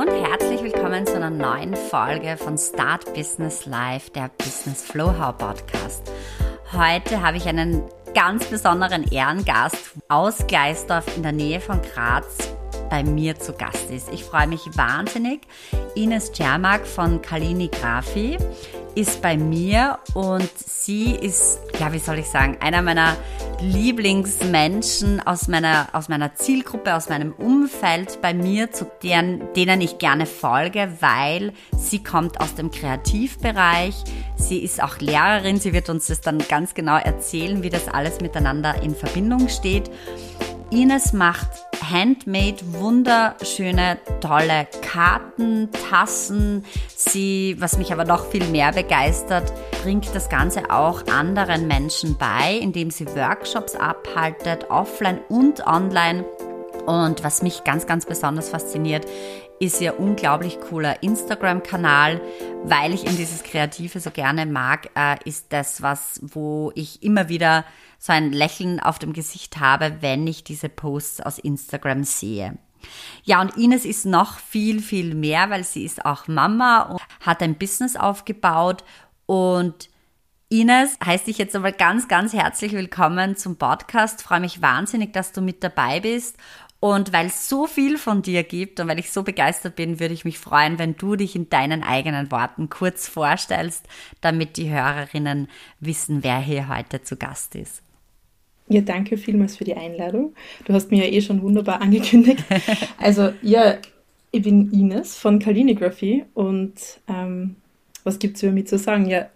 und herzlich willkommen zu einer neuen Folge von Start Business Live, der Business Flow How Podcast. Heute habe ich einen ganz besonderen Ehrengast aus Gleisdorf in der Nähe von Graz bei mir zu Gast ist. Ich freue mich wahnsinnig. Ines Czermak von Kalini Grafi ist bei mir und sie ist, ja, wie soll ich sagen, einer meiner Lieblingsmenschen aus meiner, aus meiner Zielgruppe, aus meinem Umfeld bei mir, zu deren, denen ich gerne folge, weil sie kommt aus dem Kreativbereich. Sie ist auch Lehrerin. Sie wird uns das dann ganz genau erzählen, wie das alles miteinander in Verbindung steht. Ines macht handmade wunderschöne, tolle Karten, Tassen. Sie, was mich aber noch viel mehr begeistert, bringt das Ganze auch anderen Menschen bei, indem sie Workshops abhaltet, offline und online. Und was mich ganz, ganz besonders fasziniert, ist ihr unglaublich cooler Instagram-Kanal, weil ich in dieses Kreative so gerne mag, äh, ist das was, wo ich immer wieder so ein Lächeln auf dem Gesicht habe, wenn ich diese Posts aus Instagram sehe. Ja, und Ines ist noch viel, viel mehr, weil sie ist auch Mama und hat ein Business aufgebaut. Und Ines, heißt dich jetzt aber ganz, ganz herzlich willkommen zum Podcast. freue mich wahnsinnig, dass du mit dabei bist. Und weil es so viel von dir gibt und weil ich so begeistert bin, würde ich mich freuen, wenn du dich in deinen eigenen Worten kurz vorstellst, damit die Hörerinnen wissen, wer hier heute zu Gast ist. Ja, danke vielmals für die Einladung. Du hast mir ja eh schon wunderbar angekündigt. Also, ja, ich bin Ines von Kalligraphy und ähm, was gibt es über mich zu sagen? Ja,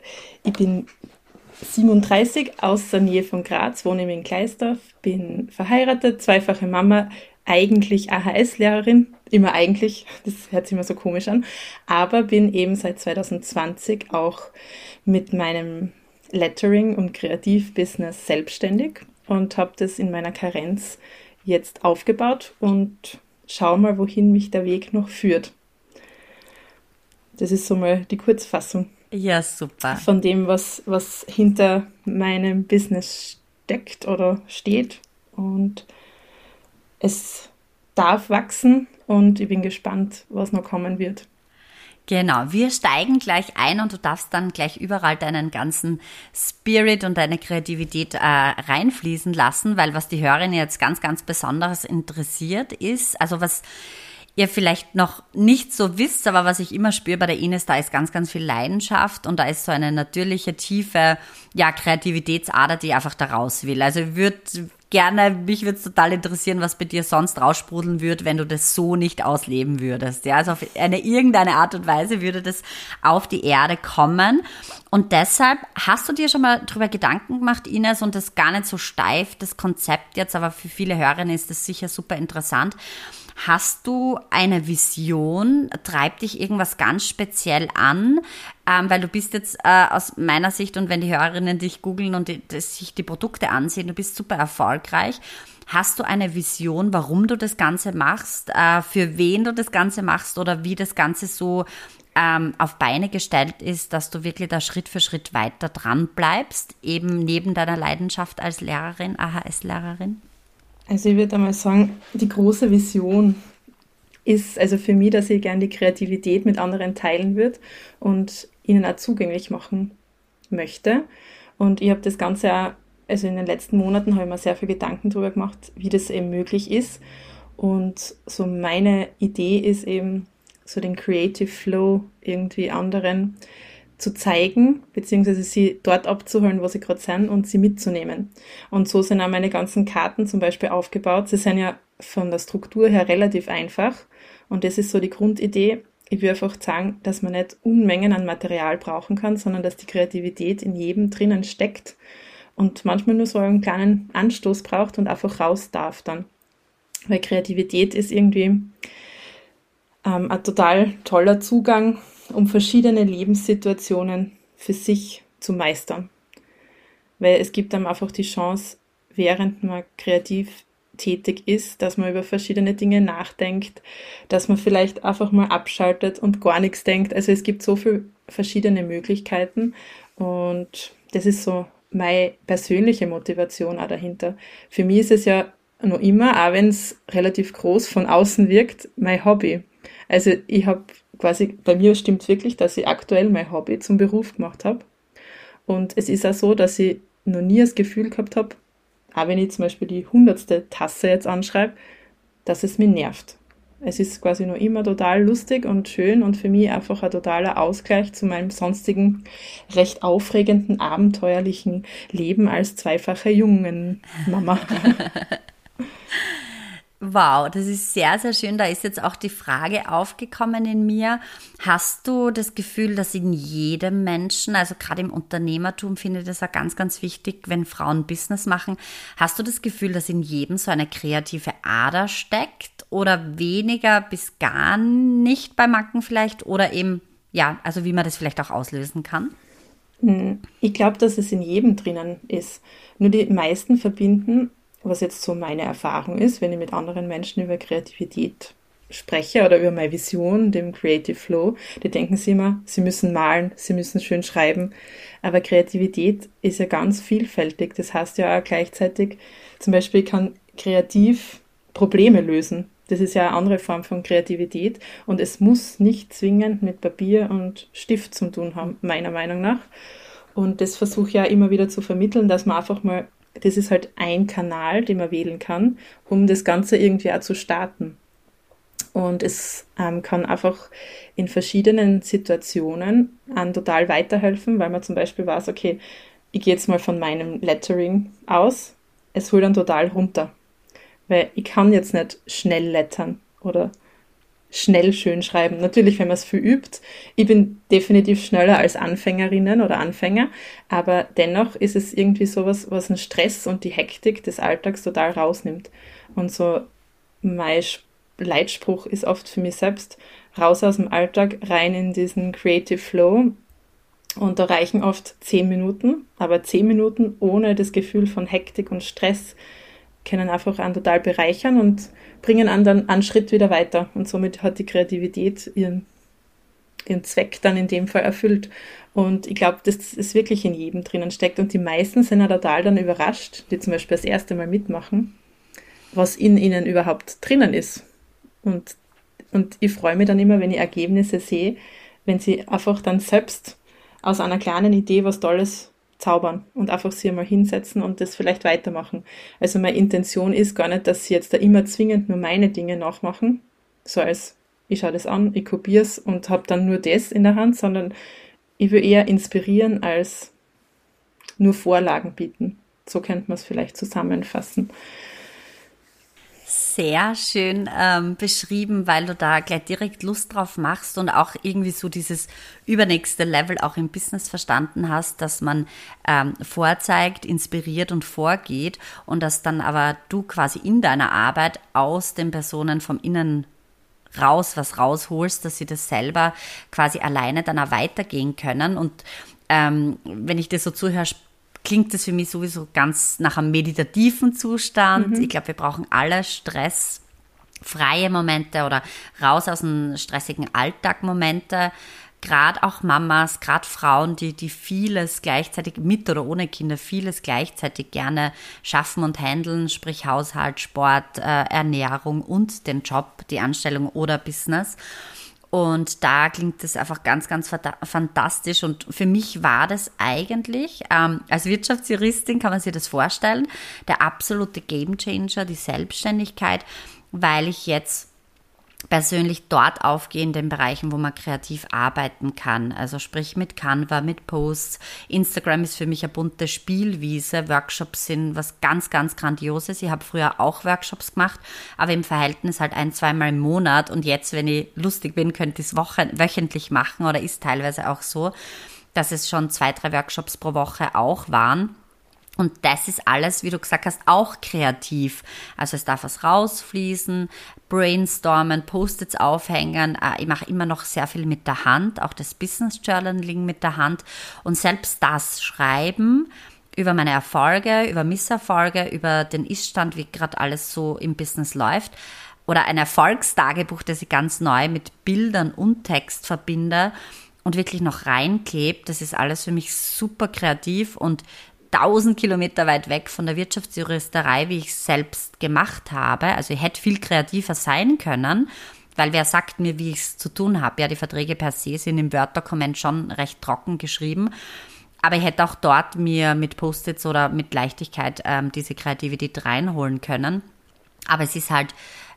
ich bin 37 aus der Nähe von Graz, wohne in Kleisdorf, bin verheiratet, zweifache Mama, eigentlich AHS-Lehrerin, immer eigentlich, das hört sich immer so komisch an, aber bin eben seit 2020 auch mit meinem Lettering und Kreativbusiness selbstständig und habe das in meiner Karenz jetzt aufgebaut und schau mal, wohin mich der Weg noch führt. Das ist so mal die Kurzfassung. Ja, super. Von dem, was, was hinter meinem Business steckt oder steht. Und es darf wachsen und ich bin gespannt, was noch kommen wird. Genau, wir steigen gleich ein und du darfst dann gleich überall deinen ganzen Spirit und deine Kreativität äh, reinfließen lassen, weil was die Hörerin jetzt ganz, ganz besonderes interessiert ist, also was ihr vielleicht noch nicht so wisst, aber was ich immer spüre bei der Ines, da ist ganz, ganz viel Leidenschaft und da ist so eine natürliche, tiefe, ja, Kreativitätsader, die einfach da raus will. Also ich würde gerne, mich würde es total interessieren, was bei dir sonst raussprudeln würde, wenn du das so nicht ausleben würdest. Ja, also auf eine irgendeine Art und Weise würde das auf die Erde kommen. Und deshalb hast du dir schon mal darüber Gedanken gemacht, Ines, und das gar nicht so steif, das Konzept jetzt, aber für viele Hörerinnen ist das sicher super interessant Hast du eine Vision? Treibt dich irgendwas ganz speziell an? Ähm, weil du bist jetzt äh, aus meiner Sicht und wenn die Hörerinnen dich googeln und die, die, sich die Produkte ansehen, du bist super erfolgreich. Hast du eine Vision, warum du das Ganze machst, äh, für wen du das Ganze machst oder wie das Ganze so ähm, auf Beine gestellt ist, dass du wirklich da Schritt für Schritt weiter dran bleibst, eben neben deiner Leidenschaft als Lehrerin, AHS-Lehrerin? Also ich würde einmal sagen, die große Vision ist also für mich, dass ich gerne die Kreativität mit anderen teilen würde und ihnen auch zugänglich machen möchte. Und ich habe das Ganze auch, also in den letzten Monaten habe ich mir sehr viel Gedanken darüber gemacht, wie das eben möglich ist. Und so meine Idee ist eben, so den Creative Flow irgendwie anderen zu zeigen, beziehungsweise sie dort abzuholen, wo sie gerade sind und sie mitzunehmen. Und so sind auch meine ganzen Karten zum Beispiel aufgebaut. Sie sind ja von der Struktur her relativ einfach. Und das ist so die Grundidee. Ich will einfach sagen, dass man nicht Unmengen an Material brauchen kann, sondern dass die Kreativität in jedem drinnen steckt und manchmal nur so einen kleinen Anstoß braucht und einfach raus darf dann. Weil Kreativität ist irgendwie ähm, ein total toller Zugang um verschiedene Lebenssituationen für sich zu meistern. Weil es gibt einem einfach die Chance, während man kreativ tätig ist, dass man über verschiedene Dinge nachdenkt, dass man vielleicht einfach mal abschaltet und gar nichts denkt. Also es gibt so viele verschiedene Möglichkeiten und das ist so meine persönliche Motivation auch dahinter. Für mich ist es ja noch immer, auch wenn es relativ groß von außen wirkt, mein Hobby. Also ich habe quasi, bei mir stimmt wirklich, dass ich aktuell mein Hobby zum Beruf gemacht habe. Und es ist auch so, dass ich noch nie das Gefühl gehabt habe, auch wenn ich zum Beispiel die hundertste Tasse jetzt anschreibe, dass es mich nervt. Es ist quasi noch immer total lustig und schön und für mich einfach ein totaler Ausgleich zu meinem sonstigen recht aufregenden, abenteuerlichen Leben als zweifache jungen Mama. Wow, das ist sehr, sehr schön. Da ist jetzt auch die Frage aufgekommen in mir. Hast du das Gefühl, dass in jedem Menschen, also gerade im Unternehmertum finde ich das auch ganz, ganz wichtig, wenn Frauen Business machen, hast du das Gefühl, dass in jedem so eine kreative Ader steckt oder weniger bis gar nicht bei Macken vielleicht oder eben, ja, also wie man das vielleicht auch auslösen kann? Hm, ich glaube, dass es in jedem drinnen ist. Nur die meisten verbinden was jetzt so meine Erfahrung ist, wenn ich mit anderen Menschen über Kreativität spreche oder über meine Vision, dem Creative Flow, die denken sie immer, sie müssen malen, sie müssen schön schreiben. Aber Kreativität ist ja ganz vielfältig. Das heißt ja auch gleichzeitig, zum Beispiel kann kreativ Probleme lösen. Das ist ja eine andere Form von Kreativität und es muss nicht zwingend mit Papier und Stift zu tun haben, meiner Meinung nach. Und das versuche ich ja immer wieder zu vermitteln, dass man einfach mal das ist halt ein Kanal, den man wählen kann, um das Ganze irgendwie auch zu starten. Und es ähm, kann einfach in verschiedenen Situationen an total weiterhelfen, weil man zum Beispiel weiß, okay, ich gehe jetzt mal von meinem Lettering aus, es holt dann total runter. Weil ich kann jetzt nicht schnell lettern oder schnell schön schreiben. Natürlich, wenn man es viel übt. Ich bin definitiv schneller als Anfängerinnen oder Anfänger, aber dennoch ist es irgendwie sowas, was den Stress und die Hektik des Alltags total rausnimmt. Und so mein Leitspruch ist oft für mich selbst, raus aus dem Alltag, rein in diesen Creative Flow. Und da reichen oft zehn Minuten, aber zehn Minuten ohne das Gefühl von Hektik und Stress können einfach einen total bereichern und bringen einen dann einen Schritt wieder weiter. Und somit hat die Kreativität ihren, ihren Zweck dann in dem Fall erfüllt. Und ich glaube, dass es wirklich in jedem drinnen steckt. Und die meisten sind ja total dann überrascht, die zum Beispiel das erste Mal mitmachen, was in ihnen überhaupt drinnen ist. Und, und ich freue mich dann immer, wenn ich Ergebnisse sehe, wenn sie einfach dann selbst aus einer kleinen Idee was Tolles zaubern und einfach sie einmal hinsetzen und das vielleicht weitermachen. Also meine Intention ist gar nicht, dass sie jetzt da immer zwingend nur meine Dinge nachmachen, so als ich schaue das an, ich kopiere es und habe dann nur das in der Hand, sondern ich will eher inspirieren als nur Vorlagen bieten. So könnte man es vielleicht zusammenfassen sehr schön ähm, beschrieben, weil du da gleich direkt Lust drauf machst und auch irgendwie so dieses übernächste Level auch im Business verstanden hast, dass man ähm, vorzeigt, inspiriert und vorgeht und dass dann aber du quasi in deiner Arbeit aus den Personen vom Innen raus was rausholst, dass sie das selber quasi alleine dann auch weitergehen können. Und ähm, wenn ich dir so zuhöre, klingt das für mich sowieso ganz nach einem meditativen Zustand. Mhm. Ich glaube, wir brauchen alle Stress freie Momente oder raus aus dem stressigen Alltag Momente. Gerade auch Mamas, gerade Frauen, die, die vieles gleichzeitig mit oder ohne Kinder, vieles gleichzeitig gerne schaffen und handeln, sprich Haushalt, Sport, äh, Ernährung und den Job, die Anstellung oder Business. Und da klingt das einfach ganz, ganz fantastisch. Und für mich war das eigentlich, ähm, als Wirtschaftsjuristin kann man sich das vorstellen, der absolute Gamechanger, die Selbstständigkeit, weil ich jetzt persönlich dort aufgehe in den Bereichen, wo man kreativ arbeiten kann. Also sprich mit Canva, mit Posts. Instagram ist für mich eine bunte Spielwiese. Workshops sind was ganz, ganz Grandioses. Ich habe früher auch Workshops gemacht, aber im Verhältnis halt ein, zweimal im Monat. Und jetzt, wenn ich lustig bin, könnte ich es wöchentlich machen oder ist teilweise auch so, dass es schon zwei, drei Workshops pro Woche auch waren. Und das ist alles, wie du gesagt hast, auch kreativ. Also es darf was rausfließen, brainstormen, Post-its aufhängen. Äh, ich mache immer noch sehr viel mit der Hand, auch das Business Journaling mit der Hand. Und selbst das Schreiben über meine Erfolge, über Misserfolge, über den Iststand, wie gerade alles so im Business läuft. Oder ein Erfolgstagebuch, das ich ganz neu mit Bildern und Text verbinde und wirklich noch reinklebt. Das ist alles für mich super kreativ und 1000 Kilometer weit weg von der Wirtschaftsjuristerei, wie ich es selbst gemacht habe. Also ich hätte viel kreativer sein können, weil wer sagt mir, wie ich es zu tun habe? Ja, die Verträge per se sind im Word-Dokument schon recht trocken geschrieben. Aber ich hätte auch dort mir mit Post-its oder mit Leichtigkeit ähm, diese Kreativität reinholen können. Aber es ist halt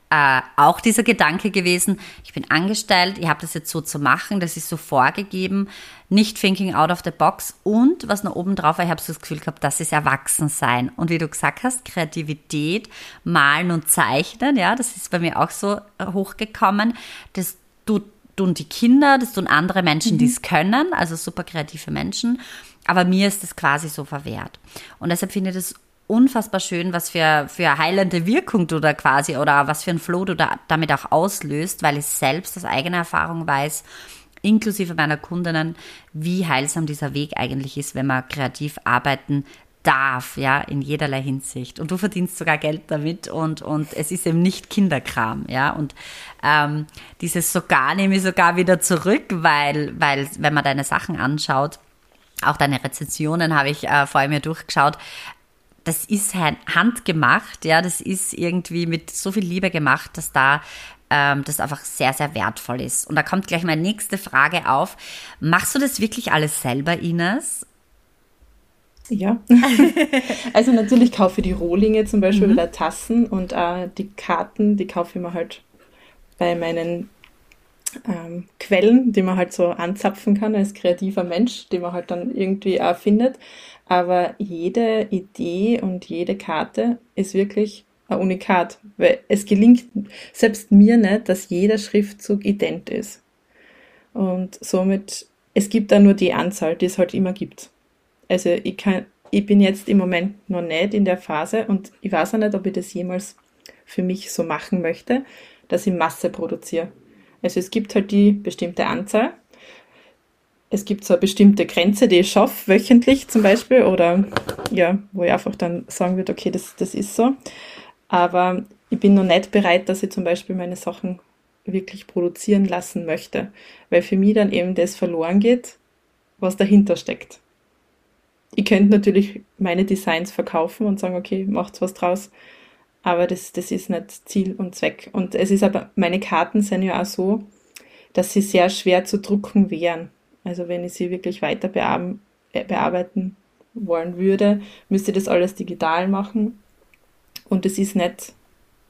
äh, auch dieser Gedanke gewesen, ich bin angestellt, ich habe das jetzt so zu machen, das ist so vorgegeben, nicht thinking out of the box und was noch oben drauf war, ich habe so das Gefühl gehabt, das ist Erwachsensein. Und wie du gesagt hast, Kreativität, Malen und Zeichnen, ja, das ist bei mir auch so äh, hochgekommen, das tut tun die Kinder, das tun andere Menschen, mhm. die es können, also super kreative Menschen. Aber mir ist das quasi so verwehrt. Und deshalb finde ich das unfassbar schön, was für, für heilende Wirkung du da quasi oder was für ein Flow du da damit auch auslöst, weil ich selbst aus eigener Erfahrung weiß, inklusive meiner Kundinnen, wie heilsam dieser Weg eigentlich ist, wenn man kreativ arbeiten darf, ja, in jederlei Hinsicht. Und du verdienst sogar Geld damit und, und es ist eben nicht Kinderkram, ja. Und ähm, dieses sogar nehme ich sogar wieder zurück, weil, weil, wenn man deine Sachen anschaut, auch deine Rezensionen habe ich äh, vorher mir durchgeschaut, das ist handgemacht, ja, das ist irgendwie mit so viel Liebe gemacht, dass da ähm, das einfach sehr, sehr wertvoll ist. Und da kommt gleich meine nächste Frage auf. Machst du das wirklich alles selber, Ines? Ja. also natürlich kaufe ich die Rohlinge zum Beispiel mhm. oder Tassen und äh, die Karten, die kaufe ich mir halt bei meinen ähm, Quellen, die man halt so anzapfen kann als kreativer Mensch, die man halt dann irgendwie auch findet. Aber jede Idee und jede Karte ist wirklich ein Unikat, weil es gelingt selbst mir nicht, dass jeder Schriftzug ident ist. Und somit, es gibt da nur die Anzahl, die es halt immer gibt. Also ich kann, ich bin jetzt im Moment noch nicht in der Phase und ich weiß auch nicht, ob ich das jemals für mich so machen möchte, dass ich Masse produziere. Also es gibt halt die bestimmte Anzahl. Es gibt so eine bestimmte Grenze, die ich schaffe, wöchentlich zum Beispiel, oder ja, wo ich einfach dann sagen würde, okay, das, das ist so. Aber ich bin noch nicht bereit, dass ich zum Beispiel meine Sachen wirklich produzieren lassen möchte, weil für mich dann eben das verloren geht, was dahinter steckt. Ich könnte natürlich meine Designs verkaufen und sagen, okay, macht's was draus, aber das, das ist nicht Ziel und Zweck. Und es ist aber, meine Karten sind ja auch so, dass sie sehr schwer zu drucken wären. Also wenn ich sie wirklich weiter äh, bearbeiten wollen würde, müsste ich das alles digital machen. Und das ist nicht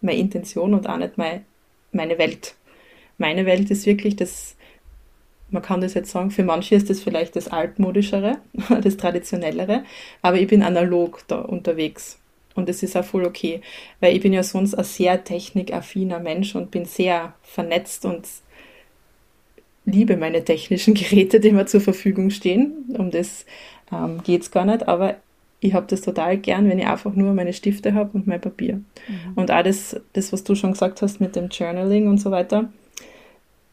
meine Intention und auch nicht meine, Welt. Meine Welt ist wirklich das, man kann das jetzt sagen, für manche ist das vielleicht das altmodischere, das traditionellere, aber ich bin analog da unterwegs. Und das ist auch voll okay, weil ich bin ja sonst ein sehr technikaffiner Mensch und bin sehr vernetzt und liebe meine technischen Geräte, die mir zur Verfügung stehen. Um das ähm, geht es gar nicht, aber ich habe das total gern, wenn ich einfach nur meine Stifte habe und mein Papier. Mhm. Und auch das, das, was du schon gesagt hast mit dem Journaling und so weiter,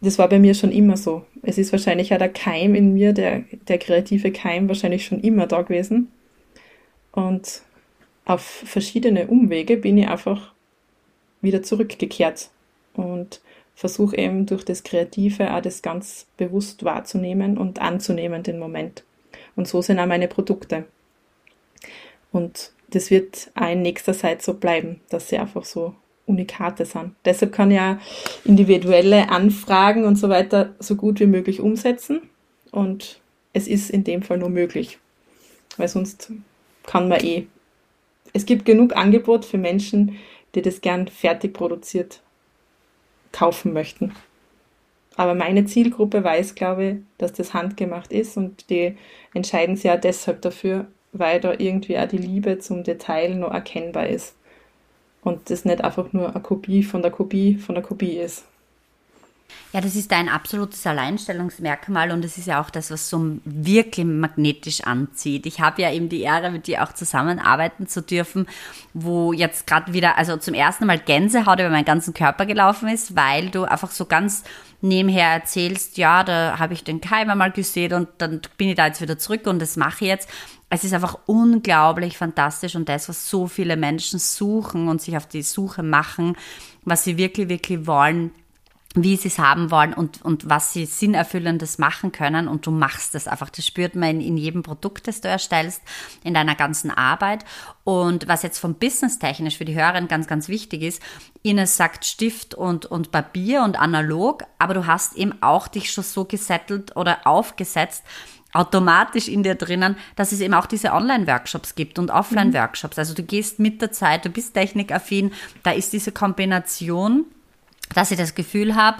das war bei mir schon immer so. Es ist wahrscheinlich auch der Keim in mir, der, der kreative Keim, wahrscheinlich schon immer da gewesen. Und auf verschiedene Umwege bin ich einfach wieder zurückgekehrt und versuche eben durch das Kreative auch das ganz bewusst wahrzunehmen und anzunehmen, den Moment. Und so sind auch meine Produkte. Und das wird auch in nächster Zeit so bleiben, dass sie einfach so Unikate sind. Deshalb kann ich ja individuelle Anfragen und so weiter so gut wie möglich umsetzen. Und es ist in dem Fall nur möglich. Weil sonst kann man eh. Es gibt genug Angebot für Menschen, die das gern fertig produziert kaufen möchten. Aber meine Zielgruppe weiß, glaube ich, dass das handgemacht ist und die entscheiden sich ja deshalb dafür, weil da irgendwie auch die Liebe zum Detail noch erkennbar ist. Und das nicht einfach nur eine Kopie von der Kopie von der Kopie ist. Ja, das ist ein absolutes Alleinstellungsmerkmal und das ist ja auch das, was so wirklich magnetisch anzieht. Ich habe ja eben die Ehre, mit dir auch zusammenarbeiten zu dürfen, wo jetzt gerade wieder, also zum ersten Mal Gänsehaut über meinen ganzen Körper gelaufen ist, weil du einfach so ganz nebenher erzählst, ja, da habe ich den Keim einmal gesehen und dann bin ich da jetzt wieder zurück und das mache ich jetzt. Es ist einfach unglaublich fantastisch und das, was so viele Menschen suchen und sich auf die Suche machen, was sie wirklich, wirklich wollen, wie sie es haben wollen und, und was sie sinnerfüllendes machen können und du machst es einfach. Das spürt man in, in jedem Produkt, das du erstellst, in deiner ganzen Arbeit. Und was jetzt vom Business technisch für die Hörerin ganz, ganz wichtig ist, Ines sagt Stift und, und Papier und analog, aber du hast eben auch dich schon so gesettelt oder aufgesetzt, automatisch in dir drinnen, dass es eben auch diese Online-Workshops gibt und Offline-Workshops. Also du gehst mit der Zeit, du bist technikaffin, da ist diese Kombination dass ich das Gefühl habe,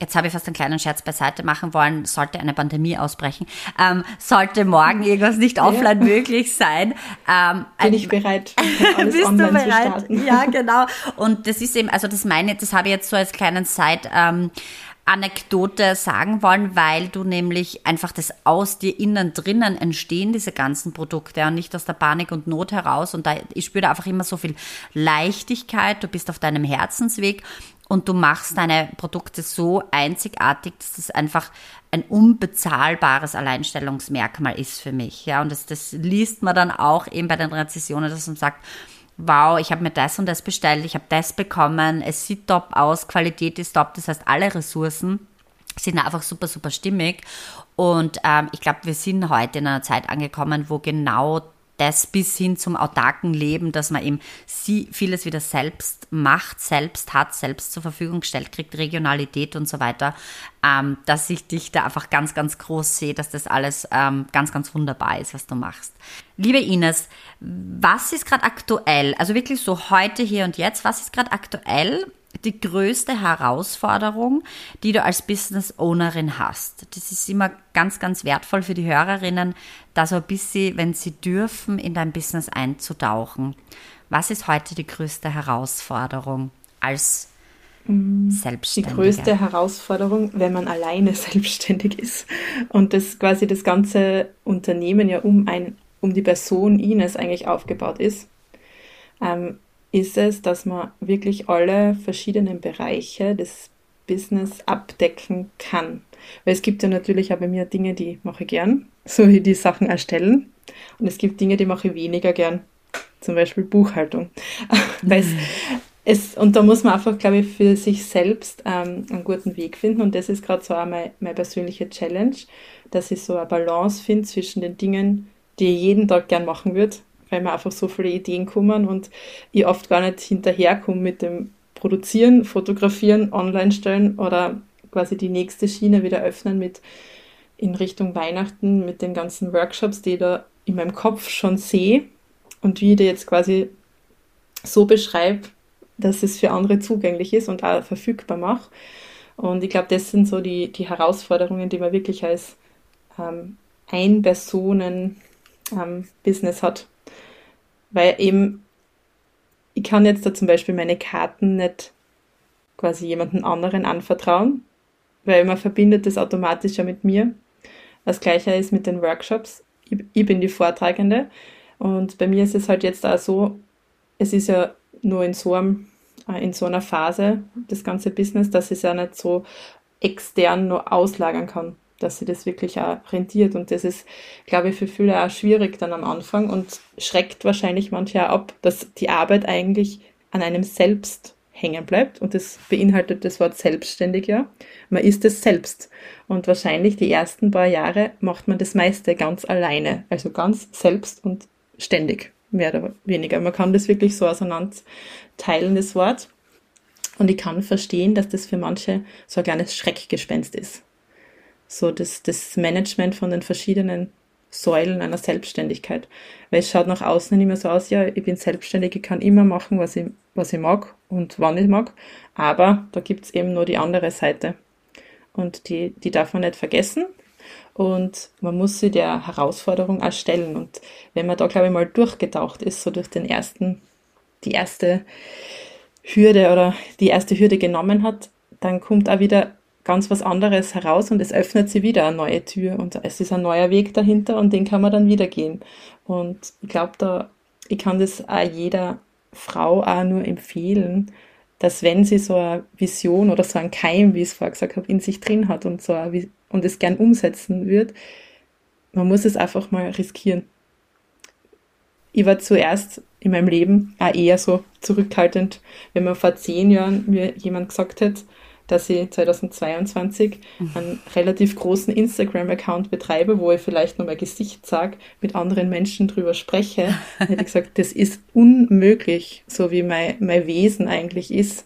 jetzt habe ich fast einen kleinen Scherz beiseite machen wollen, sollte eine Pandemie ausbrechen, ähm, sollte morgen irgendwas nicht offline ja. möglich sein. Ähm, Bin ich bereit, alles bist du bereit? Ja, genau. Und das ist eben, also das meine, das habe ich jetzt so als kleinen Side, ähm, Anekdote sagen wollen, weil du nämlich einfach das aus dir innen drinnen entstehen, diese ganzen Produkte und nicht aus der Panik und Not heraus. Und da, ich spüre da einfach immer so viel Leichtigkeit. Du bist auf deinem Herzensweg und du machst deine Produkte so einzigartig, dass das einfach ein unbezahlbares Alleinstellungsmerkmal ist für mich. Ja, und das, das liest man dann auch eben bei den Rezessionen, dass man sagt, wow, ich habe mir das und das bestellt, ich habe das bekommen, es sieht top aus, Qualität ist top, das heißt, alle Ressourcen sind einfach super, super stimmig. Und ähm, ich glaube, wir sind heute in einer Zeit angekommen, wo genau das bis hin zum autarken Leben, dass man eben vieles wieder selbst macht, selbst hat, selbst zur Verfügung stellt, kriegt Regionalität und so weiter, ähm, dass ich dich da einfach ganz, ganz groß sehe, dass das alles ähm, ganz, ganz wunderbar ist, was du machst. Liebe Ines, was ist gerade aktuell, also wirklich so heute, hier und jetzt, was ist gerade aktuell die größte Herausforderung, die du als Business Ownerin hast? Das ist immer ganz, ganz wertvoll für die Hörerinnen, da so ein bisschen, wenn sie dürfen, in dein Business einzutauchen. Was ist heute die größte Herausforderung als Selbstständige? Die größte Herausforderung, wenn man alleine selbstständig ist und das quasi das ganze Unternehmen ja um ein um die Person Ines eigentlich aufgebaut ist, ähm, ist es, dass man wirklich alle verschiedenen Bereiche des Business abdecken kann. Weil es gibt ja natürlich auch bei mir Dinge, die mache ich gern, so wie die Sachen erstellen. Und es gibt Dinge, die mache ich weniger gern. Zum Beispiel Buchhaltung. Weil es, es, und da muss man einfach, glaube ich, für sich selbst ähm, einen guten Weg finden. Und das ist gerade so auch meine, meine persönliche Challenge, dass ich so eine Balance finde zwischen den Dingen, die ich jeden Tag gern machen würde weil mir einfach so viele Ideen kommen und ich oft gar nicht hinterherkomme mit dem Produzieren, Fotografieren, Online stellen oder quasi die nächste Schiene wieder öffnen mit in Richtung Weihnachten mit den ganzen Workshops, die ich da in meinem Kopf schon sehe und wie ich die jetzt quasi so beschreibe, dass es für andere zugänglich ist und auch verfügbar mache. Und ich glaube, das sind so die, die Herausforderungen, die man wirklich als ähm, Ein-Personen-Business ähm, hat. Weil eben, ich kann jetzt da zum Beispiel meine Karten nicht quasi jemanden anderen anvertrauen, weil man verbindet das automatisch ja mit mir. Das gleiche ist mit den Workshops. Ich, ich bin die Vortragende und bei mir ist es halt jetzt auch so, es ist ja nur in so, einem, äh, in so einer Phase, das ganze Business, dass ich es ja nicht so extern nur auslagern kann dass sie das wirklich auch rentiert. Und das ist, glaube ich, für viele auch schwierig dann am Anfang und schreckt wahrscheinlich manche auch ab, dass die Arbeit eigentlich an einem selbst hängen bleibt. Und das beinhaltet das Wort selbstständig ja. Man ist es selbst. Und wahrscheinlich die ersten paar Jahre macht man das meiste ganz alleine. Also ganz selbst und ständig, mehr oder weniger. Man kann das wirklich so auseinander teilen, das Wort. Und ich kann verstehen, dass das für manche so ein kleines Schreckgespenst ist so das, das Management von den verschiedenen Säulen einer Selbstständigkeit. Weil es schaut nach außen nicht mehr so aus, ja, ich bin selbstständig, ich kann immer machen, was ich, was ich mag und wann ich mag. Aber da gibt's eben nur die andere Seite. Und die, die darf man nicht vergessen. Und man muss sich der Herausforderung auch stellen. Und wenn man da, glaube ich, mal durchgetaucht ist, so durch den ersten, die erste Hürde oder die erste Hürde genommen hat, dann kommt auch wieder ganz was anderes heraus und es öffnet sie wieder eine neue Tür und es ist ein neuer Weg dahinter und den kann man dann wieder gehen. Und ich glaube, da, ich kann das auch jeder Frau auch nur empfehlen, dass wenn sie so eine Vision oder so ein Keim, wie ich es vorher gesagt habe, in sich drin hat und so eine, und es gern umsetzen wird, man muss es einfach mal riskieren. Ich war zuerst in meinem Leben auch eher so zurückhaltend, wenn mir vor zehn Jahren mir jemand gesagt hätte, dass ich 2022 mhm. einen relativ großen Instagram-Account betreibe, wo ich vielleicht nur mein Gesicht sage, mit anderen Menschen drüber spreche, hätte ich gesagt, das ist unmöglich, so wie mein, mein Wesen eigentlich ist.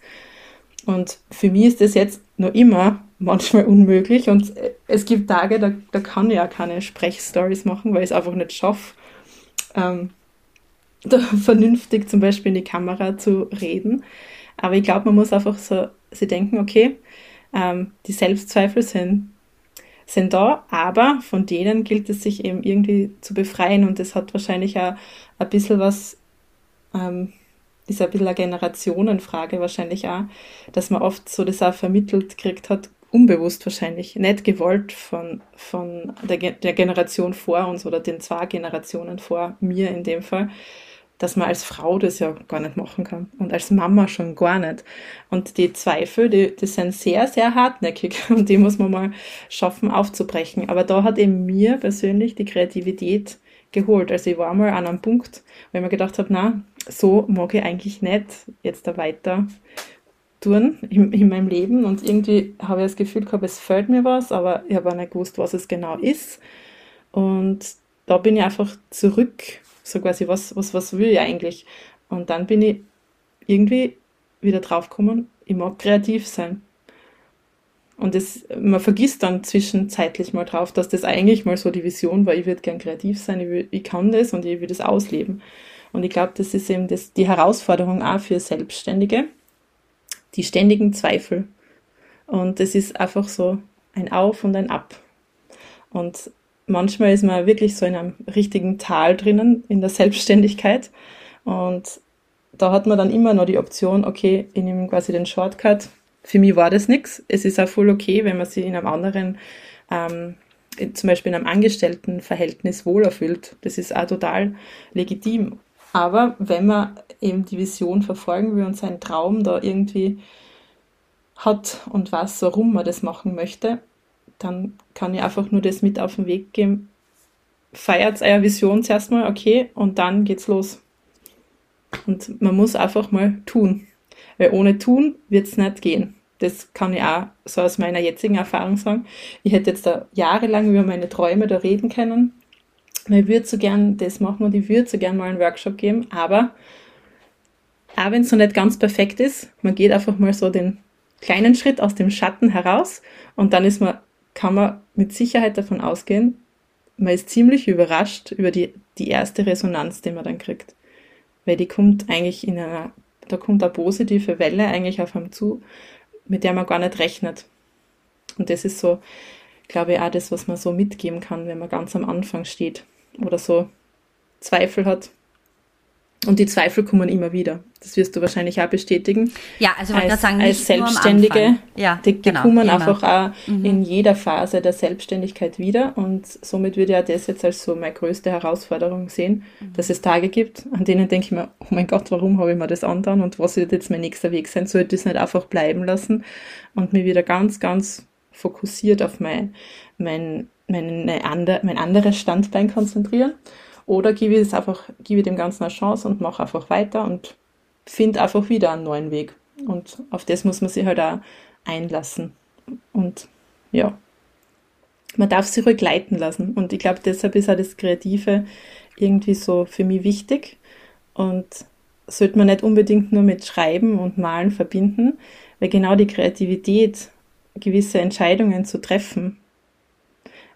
Und für mich ist das jetzt noch immer manchmal unmöglich und es gibt Tage, da, da kann ich ja keine Sprechstories machen, weil ich es einfach nicht schaffe, ähm, vernünftig zum Beispiel in die Kamera zu reden. Aber ich glaube, man muss einfach so sie denken, okay, ähm, die Selbstzweifel sind, sind da, aber von denen gilt es sich eben irgendwie zu befreien. Und das hat wahrscheinlich auch ein bisschen was, ähm, ist ein bisschen eine Generationenfrage wahrscheinlich auch, dass man oft so das auch vermittelt gekriegt hat, unbewusst wahrscheinlich, nicht gewollt von, von der, der Generation vor uns oder den zwei Generationen vor mir in dem Fall, dass man als Frau das ja gar nicht machen kann und als Mama schon gar nicht. Und die Zweifel, die, die sind sehr, sehr hartnäckig und die muss man mal schaffen aufzubrechen. Aber da hat eben mir persönlich die Kreativität geholt. Also ich war mal an einem Punkt, wo ich mir gedacht habe, na, so mag ich eigentlich nicht jetzt da weiter tun in, in meinem Leben und irgendwie habe ich das Gefühl gehabt, es fällt mir was, aber ich habe auch nicht gewusst, was es genau ist. Und da bin ich einfach zurück so quasi, was, was, was will ich eigentlich? Und dann bin ich irgendwie wieder draufgekommen, ich mag kreativ sein. Und das, man vergisst dann zwischenzeitlich mal drauf, dass das eigentlich mal so die Vision war, ich würde gern kreativ sein, ich, will, ich kann das und ich will das ausleben. Und ich glaube, das ist eben das, die Herausforderung auch für Selbstständige, die ständigen Zweifel. Und das ist einfach so ein Auf und ein Ab. Und manchmal ist man wirklich so in einem richtigen Tal drinnen, in der Selbstständigkeit. Und da hat man dann immer noch die Option, okay, ich nehme quasi den Shortcut. Für mich war das nichts. Es ist auch voll okay, wenn man sich in einem anderen, ähm, zum Beispiel in einem Angestelltenverhältnis wohler fühlt. Das ist auch total legitim. Aber wenn man eben die Vision verfolgen will und seinen Traum da irgendwie hat und weiß, warum man das machen möchte, dann kann ich einfach nur das mit auf den Weg geben. Feiert eure Vision zuerst mal, okay, und dann geht's los. Und man muss einfach mal tun. Weil ohne tun wird's nicht gehen. Das kann ich auch so aus meiner jetzigen Erfahrung sagen. Ich hätte jetzt da jahrelang über meine Träume da reden können. Ich würde so gern das machen und ich würde so gern mal einen Workshop geben, aber auch wenn es noch nicht ganz perfekt ist, man geht einfach mal so den kleinen Schritt aus dem Schatten heraus und dann ist man kann man mit Sicherheit davon ausgehen, man ist ziemlich überrascht über die, die erste Resonanz, die man dann kriegt. Weil die kommt eigentlich in einer, da kommt eine positive Welle eigentlich auf einem zu, mit der man gar nicht rechnet. Und das ist so, glaube ich, auch das, was man so mitgeben kann, wenn man ganz am Anfang steht oder so Zweifel hat, und die Zweifel kommen immer wieder. Das wirst du wahrscheinlich auch bestätigen. Ja, also als, sagen, als Selbstständige, ja, die, genau, kommen immer. einfach auch mhm. in jeder Phase der Selbstständigkeit wieder. Und somit würde ich das jetzt als so meine größte Herausforderung sehen, mhm. dass es Tage gibt, an denen denke ich mir, oh mein Gott, warum habe ich mir das angetan und was wird jetzt mein nächster Weg sein? Sollte ich das nicht einfach bleiben lassen und mir wieder ganz, ganz fokussiert auf mein, mein, meine andere, mein anderes Standbein konzentrieren. Oder gebe ich einfach, gebe ich dem Ganzen eine Chance und mache einfach weiter und finde einfach wieder einen neuen Weg. Und auf das muss man sich halt auch einlassen. Und ja, man darf sich ruhig leiten lassen. Und ich glaube, deshalb ist auch das Kreative irgendwie so für mich wichtig. Und sollte man nicht unbedingt nur mit Schreiben und Malen verbinden, weil genau die Kreativität, gewisse Entscheidungen zu treffen,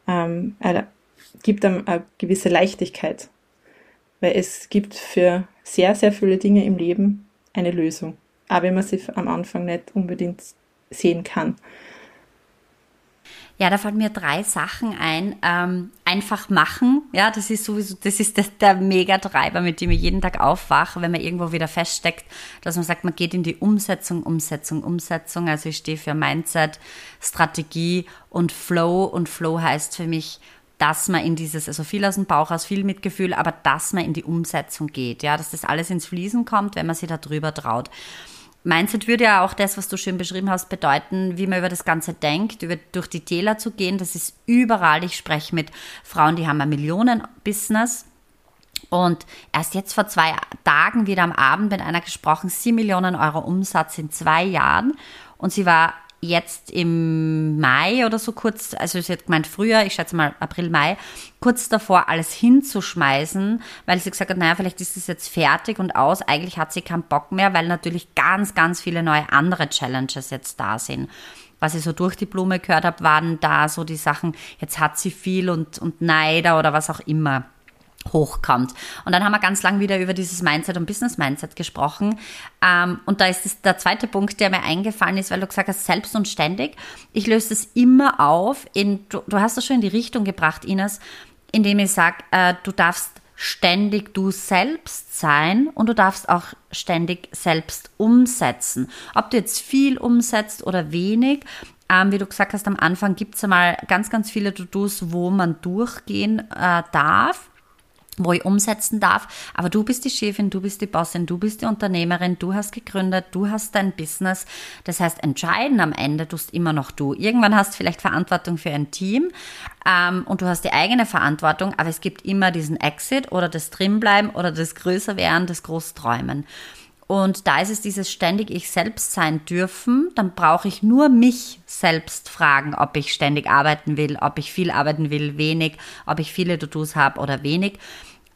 ähm, gibt einem eine gewisse Leichtigkeit, weil es gibt für sehr, sehr viele Dinge im Leben eine Lösung, auch wenn man sie am Anfang nicht unbedingt sehen kann. Ja, da fallen mir drei Sachen ein. Ähm, einfach machen, ja, das ist sowieso, das ist der, der Mega-Treiber, mit dem ich jeden Tag aufwache, wenn man irgendwo wieder feststeckt, dass man sagt, man geht in die Umsetzung, Umsetzung, Umsetzung. Also ich stehe für Mindset, Strategie und Flow. Und Flow heißt für mich, dass man in dieses, also viel aus dem Bauch aus, viel Mitgefühl, aber dass man in die Umsetzung geht, ja, dass das alles ins Fließen kommt, wenn man sich da drüber traut. Mindset würde ja auch das, was du schön beschrieben hast, bedeuten, wie man über das Ganze denkt, über, durch die Täler zu gehen. Das ist überall. Ich spreche mit Frauen, die haben ein Millionen-Business. Und erst jetzt vor zwei Tagen wieder am Abend mit einer gesprochen, 7 Millionen Euro Umsatz in zwei Jahren. Und sie war jetzt im Mai oder so kurz, also sie hat gemeint früher, ich schätze mal April, Mai, kurz davor alles hinzuschmeißen, weil sie gesagt hat, naja, vielleicht ist es jetzt fertig und aus. Eigentlich hat sie keinen Bock mehr, weil natürlich ganz, ganz viele neue andere Challenges jetzt da sind was ich so durch die Blume gehört habe, waren da so die Sachen, jetzt hat sie viel und, und Neider oder was auch immer hochkommt. Und dann haben wir ganz lang wieder über dieses Mindset und Business Mindset gesprochen. Ähm, und da ist der zweite Punkt, der mir eingefallen ist, weil du gesagt hast, selbst und ständig. Ich löse das immer auf. In, du, du hast das schon in die Richtung gebracht, Ines, indem ich sage, äh, du darfst ständig du selbst sein und du darfst auch ständig selbst umsetzen. Ob du jetzt viel umsetzt oder wenig, ähm, wie du gesagt hast, am Anfang gibt es einmal ganz, ganz viele To-Dos, wo man durchgehen äh, darf wo ich umsetzen darf. Aber du bist die Chefin, du bist die Bossin, du bist die Unternehmerin, du hast gegründet, du hast dein Business. Das heißt, entscheiden am Ende tust immer noch du. Irgendwann hast du vielleicht Verantwortung für ein Team ähm, und du hast die eigene Verantwortung, aber es gibt immer diesen Exit oder das Drinbleiben oder das Größerwerden, das Großträumen. Und da ist es dieses ständig ich selbst sein dürfen, dann brauche ich nur mich selbst fragen, ob ich ständig arbeiten will, ob ich viel arbeiten will, wenig, ob ich viele To-Dos habe oder wenig.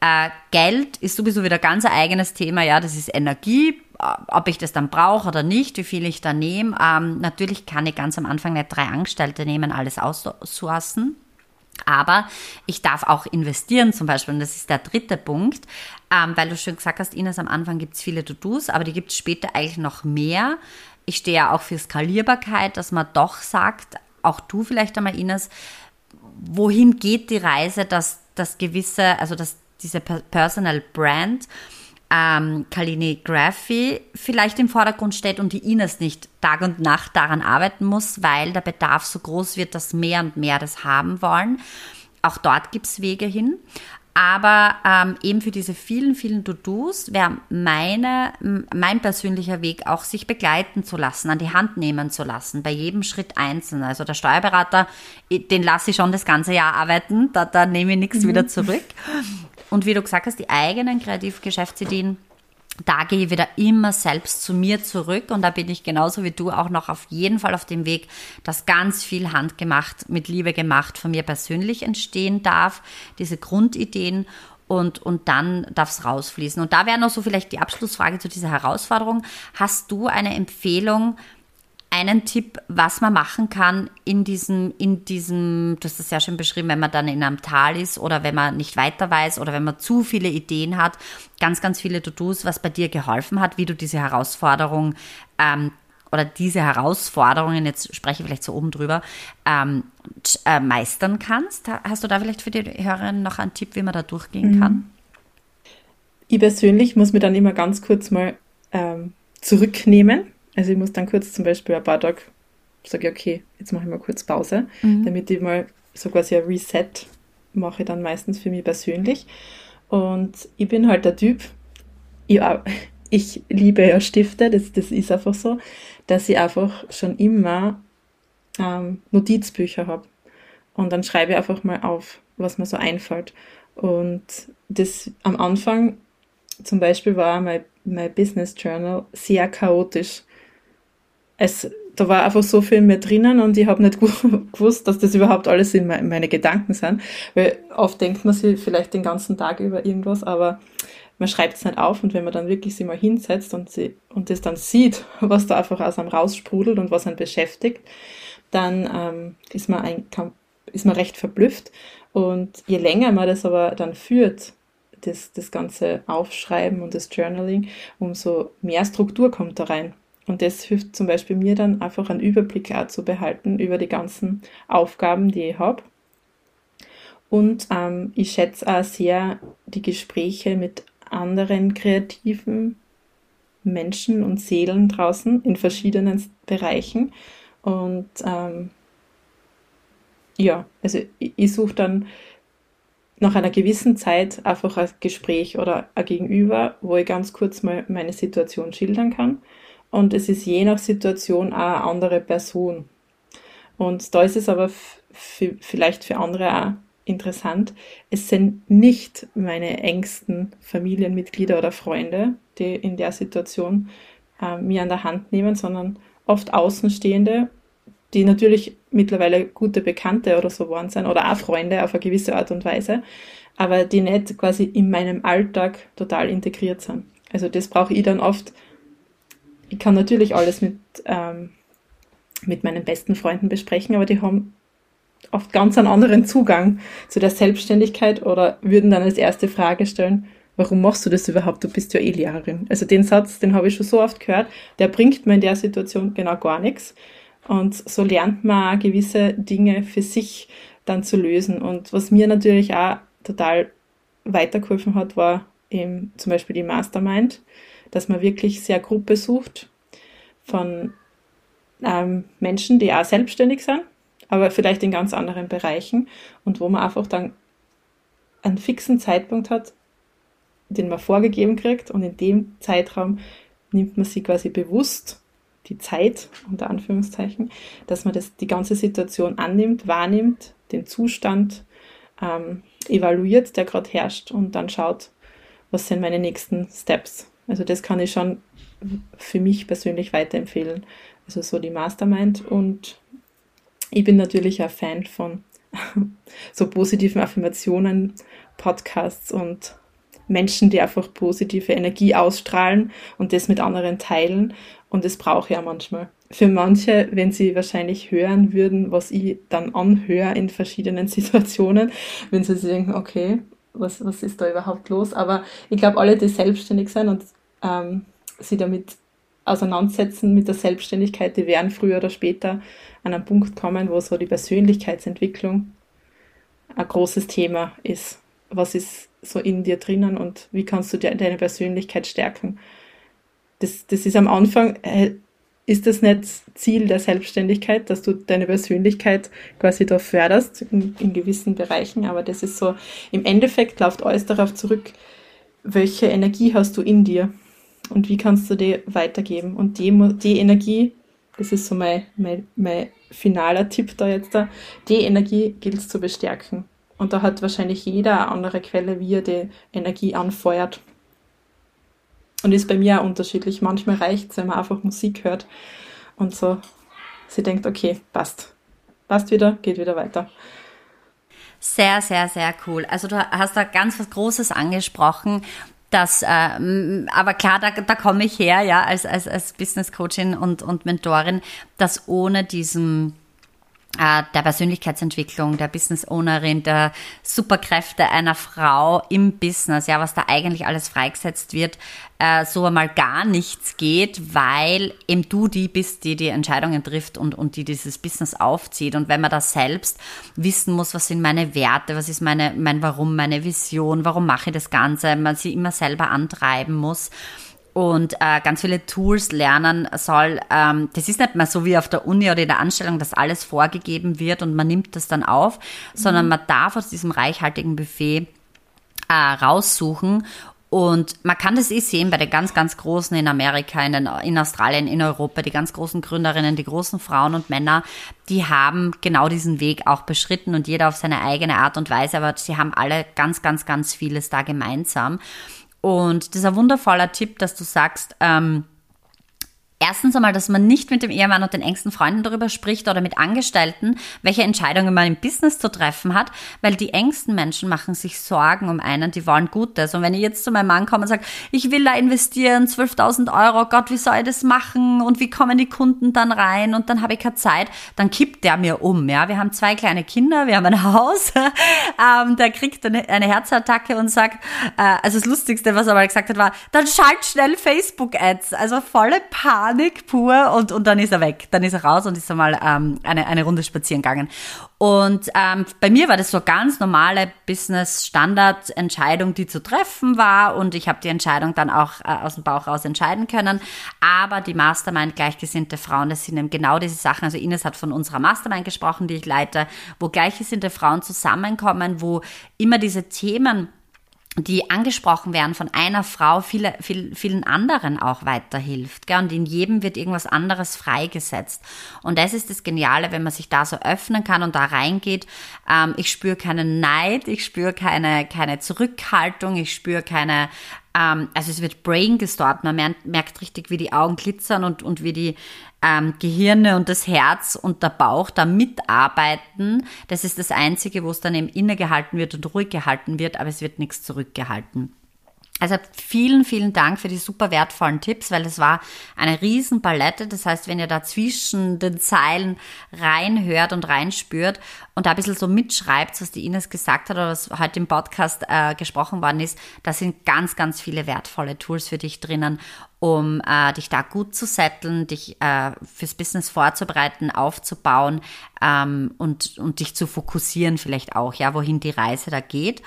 Äh, Geld ist sowieso wieder ganz ein eigenes Thema, ja, das ist Energie, ob ich das dann brauche oder nicht, wie viel ich da nehme. Ähm, natürlich kann ich ganz am Anfang nicht drei Angestellte nehmen, alles aussourcen. Aber ich darf auch investieren zum Beispiel, und das ist der dritte Punkt, ähm, weil du schon gesagt hast, Ines, am Anfang gibt es viele To-Dos, aber die gibt es später eigentlich noch mehr. Ich stehe ja auch für Skalierbarkeit, dass man doch sagt, auch du vielleicht einmal, Ines, wohin geht die Reise, dass das gewisse, also dass diese Personal Brand ähm, Kalligraphy vielleicht im Vordergrund steht und die Ines nicht Tag und Nacht daran arbeiten muss, weil der Bedarf so groß wird, dass mehr und mehr das haben wollen. Auch dort gibt es Wege hin. Aber ähm, eben für diese vielen, vielen To-Dos wäre meine, mein persönlicher Weg auch, sich begleiten zu lassen, an die Hand nehmen zu lassen, bei jedem Schritt einzeln. Also der Steuerberater, den lasse ich schon das ganze Jahr arbeiten, da, da nehme ich nichts mhm. wieder zurück. Und wie du gesagt hast, die eigenen Kreativgeschäftsideen, da gehe ich wieder immer selbst zu mir zurück und da bin ich genauso wie du auch noch auf jeden Fall auf dem Weg, dass ganz viel handgemacht, mit Liebe gemacht von mir persönlich entstehen darf, diese Grundideen und, und dann darf es rausfließen. Und da wäre noch so vielleicht die Abschlussfrage zu dieser Herausforderung. Hast du eine Empfehlung, einen Tipp, was man machen kann in diesem, in diesem, du hast das sehr schön beschrieben, wenn man dann in einem Tal ist oder wenn man nicht weiter weiß oder wenn man zu viele Ideen hat, ganz, ganz viele To-Dos, was bei dir geholfen hat, wie du diese Herausforderung ähm, oder diese Herausforderungen, jetzt spreche ich vielleicht so oben drüber, ähm, äh, meistern kannst. Hast du da vielleicht für die Hörerinnen noch einen Tipp, wie man da durchgehen mhm. kann? Ich persönlich muss mir dann immer ganz kurz mal ähm, zurücknehmen also ich muss dann kurz zum Beispiel ein paar Tage sage ich, okay, jetzt mache ich mal kurz Pause, mhm. damit ich mal so quasi ein Reset mache, dann meistens für mich persönlich. Und ich bin halt der Typ, ich, ich liebe ja Stifte, das, das ist einfach so, dass ich einfach schon immer ähm, Notizbücher habe. Und dann schreibe ich einfach mal auf, was mir so einfällt. Und das am Anfang zum Beispiel war mein, mein Business Journal sehr chaotisch es, da war einfach so viel mehr drinnen und ich habe nicht gewusst, dass das überhaupt alles in meine Gedanken sind. Weil oft denkt man sich vielleicht den ganzen Tag über irgendwas, aber man schreibt es nicht auf und wenn man dann wirklich sich mal hinsetzt und, sie, und das dann sieht, was da einfach aus einem raussprudelt und was einen beschäftigt, dann ähm, ist, man ein, kann, ist man recht verblüfft. Und je länger man das aber dann führt, das, das ganze Aufschreiben und das Journaling, umso mehr Struktur kommt da rein. Und das hilft zum Beispiel mir dann einfach einen Überblick auch zu behalten über die ganzen Aufgaben, die ich habe. Und ähm, ich schätze auch sehr die Gespräche mit anderen kreativen Menschen und Seelen draußen in verschiedenen Bereichen. Und ähm, ja, also ich, ich suche dann nach einer gewissen Zeit einfach ein Gespräch oder ein Gegenüber, wo ich ganz kurz mal meine Situation schildern kann und es ist je nach Situation auch eine andere Person. Und da ist es aber vielleicht für andere auch interessant. Es sind nicht meine engsten Familienmitglieder oder Freunde, die in der Situation äh, mir an der Hand nehmen, sondern oft Außenstehende, die natürlich mittlerweile gute Bekannte oder so waren sind oder auch Freunde auf eine gewisse Art und Weise, aber die nicht quasi in meinem Alltag total integriert sind. Also das brauche ich dann oft. Ich kann natürlich alles mit, ähm, mit meinen besten Freunden besprechen, aber die haben oft ganz einen anderen Zugang zu der Selbstständigkeit oder würden dann als erste Frage stellen, warum machst du das überhaupt? Du bist ja eh Lehrerin. Also den Satz, den habe ich schon so oft gehört, der bringt mir in der Situation genau gar nichts. Und so lernt man gewisse Dinge für sich dann zu lösen. Und was mir natürlich auch total weitergeholfen hat, war eben zum Beispiel die Mastermind, dass man wirklich sehr Gruppe sucht von ähm, Menschen, die auch selbstständig sind, aber vielleicht in ganz anderen Bereichen und wo man einfach dann einen fixen Zeitpunkt hat, den man vorgegeben kriegt und in dem Zeitraum nimmt man sich quasi bewusst die Zeit, unter Anführungszeichen, dass man das, die ganze Situation annimmt, wahrnimmt, den Zustand ähm, evaluiert, der gerade herrscht und dann schaut, was sind meine nächsten Steps. Also das kann ich schon für mich persönlich weiterempfehlen. Also so die Mastermind und ich bin natürlich ein Fan von so positiven Affirmationen, Podcasts und Menschen, die einfach positive Energie ausstrahlen und das mit anderen teilen. Und das brauche ich ja manchmal. Für manche, wenn sie wahrscheinlich hören würden, was ich dann anhöre in verschiedenen Situationen, wenn sie sich denken, okay, was, was ist da überhaupt los? Aber ich glaube, alle, die selbstständig sind und ähm, sie damit auseinandersetzen mit der Selbstständigkeit, die werden früher oder später an einen Punkt kommen, wo so die Persönlichkeitsentwicklung ein großes Thema ist. Was ist so in dir drinnen und wie kannst du deine Persönlichkeit stärken? Das, das ist am Anfang, äh, ist das nicht Ziel der Selbstständigkeit, dass du deine Persönlichkeit quasi da förderst in, in gewissen Bereichen, aber das ist so, im Endeffekt läuft alles darauf zurück, welche Energie hast du in dir und wie kannst du die weitergeben. Und die, die Energie, das ist so mein, mein, mein finaler Tipp da jetzt da, die Energie gilt es zu bestärken. Und da hat wahrscheinlich jeder eine andere Quelle, wie er die Energie anfeuert. Und ist bei mir auch unterschiedlich. Manchmal reicht es, wenn man einfach Musik hört und so sie denkt, okay, passt. Passt wieder, geht wieder weiter. Sehr, sehr, sehr cool. Also du hast da ganz was Großes angesprochen. Das, äh, aber klar, da, da komme ich her, ja, als, als, als Business Coachin und, und Mentorin, dass ohne diesen der Persönlichkeitsentwicklung, der Business Ownerin, der Superkräfte einer Frau im Business, ja, was da eigentlich alles freigesetzt wird, äh, so einmal gar nichts geht, weil eben du die bist, die die Entscheidungen trifft und, und die dieses Business aufzieht. Und wenn man da selbst wissen muss, was sind meine Werte, was ist meine, mein Warum, meine Vision, warum mache ich das Ganze, man sie immer selber antreiben muss, und äh, ganz viele Tools lernen soll. Ähm, das ist nicht mehr so wie auf der Uni oder in der Anstellung, dass alles vorgegeben wird und man nimmt das dann auf, mhm. sondern man darf aus diesem reichhaltigen Buffet äh, raussuchen und man kann das eh sehen bei den ganz, ganz Großen in Amerika, in, den, in Australien, in Europa, die ganz großen Gründerinnen, die großen Frauen und Männer, die haben genau diesen Weg auch beschritten und jeder auf seine eigene Art und Weise, aber sie haben alle ganz, ganz, ganz vieles da gemeinsam. Und das ist ein wundervoller Tipp, dass du sagst, ähm, Erstens einmal, dass man nicht mit dem Ehemann und den engsten Freunden darüber spricht oder mit Angestellten, welche Entscheidungen man im Business zu treffen hat, weil die engsten Menschen machen sich Sorgen um einen, die wollen Gutes. Und wenn ich jetzt zu meinem Mann komme und sage, ich will da investieren, 12.000 Euro, Gott, wie soll ich das machen? Und wie kommen die Kunden dann rein? Und dann habe ich keine Zeit, dann kippt der mir um. Ja, wir haben zwei kleine Kinder, wir haben ein Haus. ähm, der kriegt eine, eine Herzattacke und sagt, äh, also das Lustigste, was er mal gesagt hat, war, dann schalt schnell Facebook-Ads. Also volle Panik Panik pur und, und dann ist er weg. Dann ist er raus und ist einmal ähm, eine, eine Runde spazieren gegangen. Und ähm, bei mir war das so ganz normale Business-Standard-Entscheidung, die zu treffen war. Und ich habe die Entscheidung dann auch äh, aus dem Bauch raus entscheiden können. Aber die Mastermind gleichgesinnte Frauen, das sind eben genau diese Sachen. Also Ines hat von unserer Mastermind gesprochen, die ich leite, wo gleichgesinnte Frauen zusammenkommen, wo immer diese Themen die angesprochen werden von einer Frau, viele, viel, vielen anderen auch weiterhilft. Gell? Und in jedem wird irgendwas anderes freigesetzt. Und das ist das Geniale, wenn man sich da so öffnen kann und da reingeht. Ähm, ich spüre keinen Neid, ich spüre keine, keine Zurückhaltung, ich spüre keine ähm, also es wird brain gestorbt. Man merkt, merkt, richtig, wie die Augen glitzern und, und wie die ähm, Gehirne und das Herz und der Bauch da mitarbeiten. Das ist das Einzige, wo es dann eben innegehalten wird und ruhig gehalten wird, aber es wird nichts zurückgehalten. Also vielen, vielen Dank für die super wertvollen Tipps, weil es war eine riesen Palette. Das heißt, wenn ihr da zwischen den Zeilen reinhört und reinspürt und da ein bisschen so mitschreibt, was die Ines gesagt hat oder was heute im Podcast äh, gesprochen worden ist, da sind ganz, ganz viele wertvolle Tools für dich drinnen, um äh, dich da gut zu setteln, dich äh, fürs Business vorzubereiten, aufzubauen ähm, und, und dich zu fokussieren vielleicht auch, ja, wohin die Reise da geht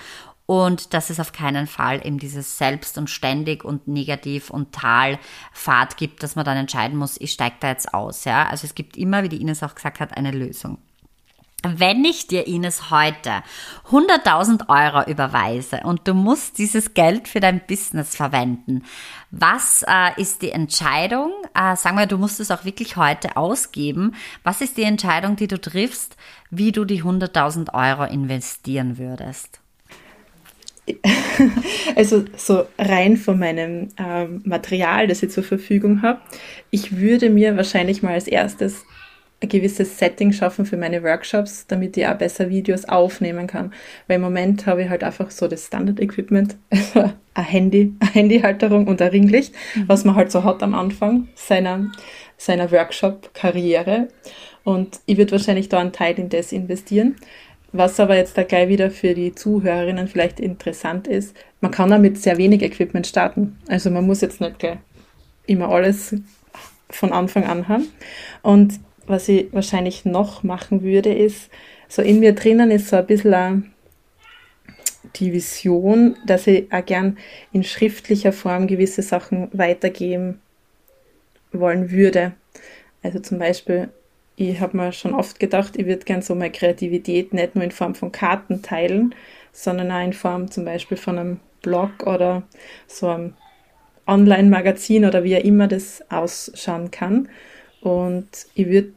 und dass es auf keinen Fall eben dieses Selbst und ständig und negativ und Talfahrt gibt, dass man dann entscheiden muss, ich steige da jetzt aus. Ja? Also es gibt immer, wie die Ines auch gesagt hat, eine Lösung. Wenn ich dir, Ines, heute 100.000 Euro überweise und du musst dieses Geld für dein Business verwenden, was äh, ist die Entscheidung? Äh, sagen wir, du musst es auch wirklich heute ausgeben. Was ist die Entscheidung, die du triffst, wie du die 100.000 Euro investieren würdest? also so rein von meinem ähm, Material, das ich zur Verfügung habe, ich würde mir wahrscheinlich mal als erstes ein gewisses Setting schaffen für meine Workshops, damit ich auch besser Videos aufnehmen kann. Weil im Moment habe ich halt einfach so das Standard-Equipment, also ein Handy, eine Handyhalterung und ein Ringlicht, mhm. was man halt so hat am Anfang seiner, seiner Workshop-Karriere. Und ich würde wahrscheinlich da einen Teil in das investieren. Was aber jetzt da gleich wieder für die Zuhörerinnen vielleicht interessant ist, man kann da mit sehr wenig Equipment starten. Also man muss jetzt nicht gleich immer alles von Anfang an haben. Und was ich wahrscheinlich noch machen würde, ist, so in mir drinnen ist so ein bisschen die Vision, dass ich auch gern in schriftlicher Form gewisse Sachen weitergeben wollen würde. Also zum Beispiel ich habe mir schon oft gedacht, ich würde gerne so meine Kreativität nicht nur in Form von Karten teilen, sondern auch in Form zum Beispiel von einem Blog oder so einem Online-Magazin oder wie auch immer das ausschauen kann. Und ich würde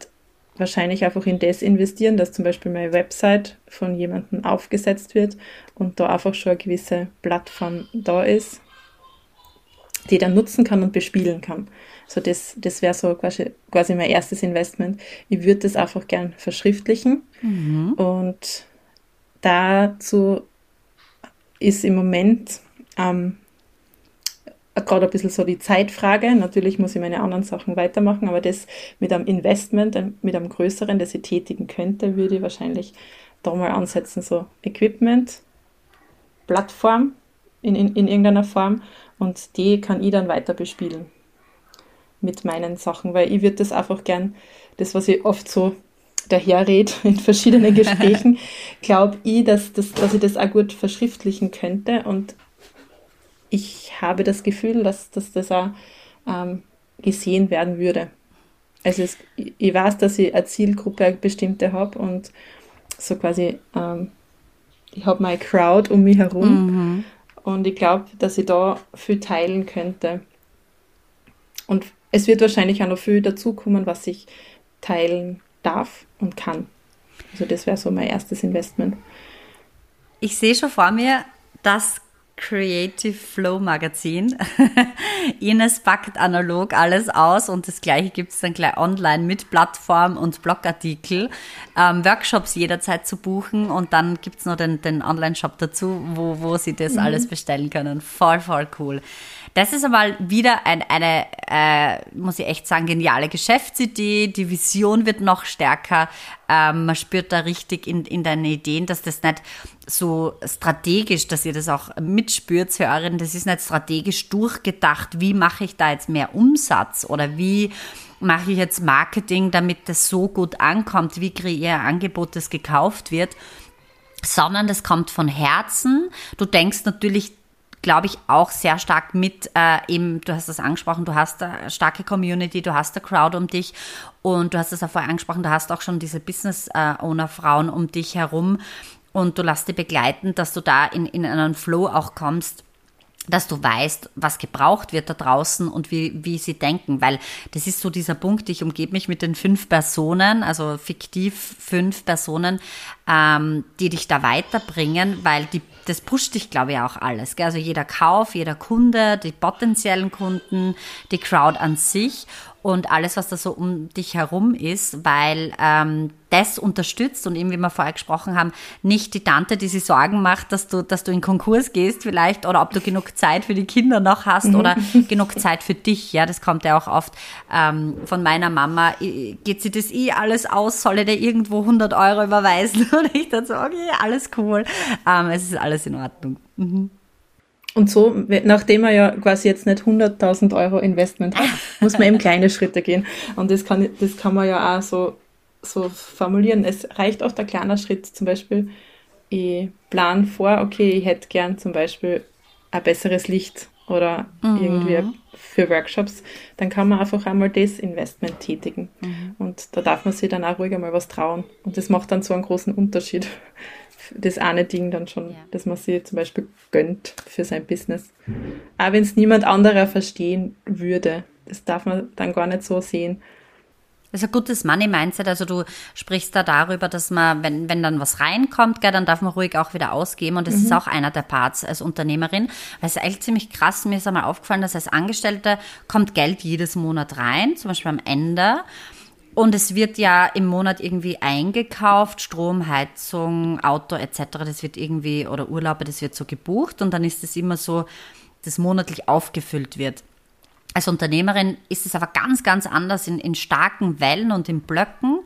wahrscheinlich einfach in das investieren, dass zum Beispiel meine Website von jemandem aufgesetzt wird und da einfach schon eine gewisse Plattform da ist, die dann nutzen kann und bespielen kann. So das, das wäre so quasi, quasi mein erstes Investment. Ich würde das einfach gern verschriftlichen. Mhm. Und dazu ist im Moment ähm, gerade ein bisschen so die Zeitfrage. Natürlich muss ich meine anderen Sachen weitermachen, aber das mit einem Investment, mit einem größeren, das ich tätigen könnte, würde ich wahrscheinlich da mal ansetzen. So Equipment, Plattform in, in, in irgendeiner Form und die kann ich dann weiter bespielen mit meinen Sachen, weil ich würde das einfach gern, das, was ich oft so daherrede in verschiedenen Gesprächen, glaube ich, dass, das, dass ich das auch gut verschriftlichen könnte und ich habe das Gefühl, dass, dass das auch ähm, gesehen werden würde. Also es, ich weiß, dass ich eine Zielgruppe eine bestimmte habe und so quasi, ähm, ich habe meine Crowd um mich herum mhm. und ich glaube, dass ich da viel teilen könnte. Und es wird wahrscheinlich auch noch viel dazukommen, was ich teilen darf und kann. Also das wäre so mein erstes Investment. Ich sehe schon vor mir das Creative Flow Magazin. Ines packt analog alles aus und das gleiche gibt es dann gleich online mit Plattform und Blogartikel. Ähm, Workshops jederzeit zu buchen und dann gibt es noch den, den Online-Shop dazu, wo, wo sie das mhm. alles bestellen können. Voll, voll cool. Das ist einmal wieder ein, eine, äh, muss ich echt sagen, geniale Geschäftsidee. Die Vision wird noch stärker. Ähm, man spürt da richtig in, in deine Ideen, dass das nicht so strategisch, dass ihr das auch mitspürt, Hörerin, das ist nicht strategisch durchgedacht, wie mache ich da jetzt mehr Umsatz oder wie mache ich jetzt Marketing, damit das so gut ankommt, wie kreiere ein Angebot, das gekauft wird, sondern das kommt von Herzen. Du denkst natürlich glaube ich, auch sehr stark mit, äh, eben, du hast das angesprochen, du hast eine starke Community, du hast eine Crowd um dich und du hast es auch vorher angesprochen, du hast auch schon diese Business-Owner-Frauen um dich herum und du lässt dich begleiten, dass du da in, in einen Flow auch kommst, dass du weißt, was gebraucht wird da draußen und wie, wie sie denken, weil das ist so dieser Punkt, ich umgebe mich mit den fünf Personen, also fiktiv fünf Personen, ähm, die dich da weiterbringen, weil die, das pusht dich, glaube ich, auch alles. Gell? Also jeder Kauf, jeder Kunde, die potenziellen Kunden, die Crowd an sich und alles, was da so um dich herum ist, weil ähm, das unterstützt und eben, wie wir vorher gesprochen haben, nicht die Tante, die sich Sorgen macht, dass du, dass du in Konkurs gehst vielleicht oder ob du genug Zeit für die Kinder noch hast mhm. oder genug Zeit für dich. Ja, das kommt ja auch oft ähm, von meiner Mama. Geht sie das eh alles aus? Soll ich dir irgendwo 100 Euro überweisen? Und ich dann so, okay, alles cool. Ähm, es ist alles in Ordnung. Mhm. Und so, nachdem man ja quasi jetzt nicht 100.000 Euro Investment hat, muss man eben kleine Schritte gehen. Und das kann, das kann man ja auch so, so formulieren. Es reicht auch der kleine Schritt. Zum Beispiel, ich plan vor, okay, ich hätte gern zum Beispiel ein besseres Licht oder mhm. irgendwie für Workshops. Dann kann man einfach einmal das Investment tätigen. Mhm. Und da darf man sich dann auch ruhig einmal was trauen. Und das macht dann so einen großen Unterschied das eine Ding dann schon, ja. dass man sich zum Beispiel gönnt für sein Business. Auch wenn es niemand anderer verstehen würde. Das darf man dann gar nicht so sehen. Das ist ein gutes Money-Mindset. Also du sprichst da darüber, dass man, wenn, wenn dann was reinkommt, gell, dann darf man ruhig auch wieder ausgeben. Und das mhm. ist auch einer der Parts als Unternehmerin. Weil es ist eigentlich ziemlich krass. Mir ist einmal aufgefallen, dass als Angestellte kommt Geld jedes Monat rein, zum Beispiel am Ende. Und es wird ja im Monat irgendwie eingekauft, Strom, Heizung, Auto etc. Das wird irgendwie, oder Urlaube, das wird so gebucht und dann ist es immer so, dass monatlich aufgefüllt wird. Als Unternehmerin ist es aber ganz, ganz anders in, in starken Wellen und in Blöcken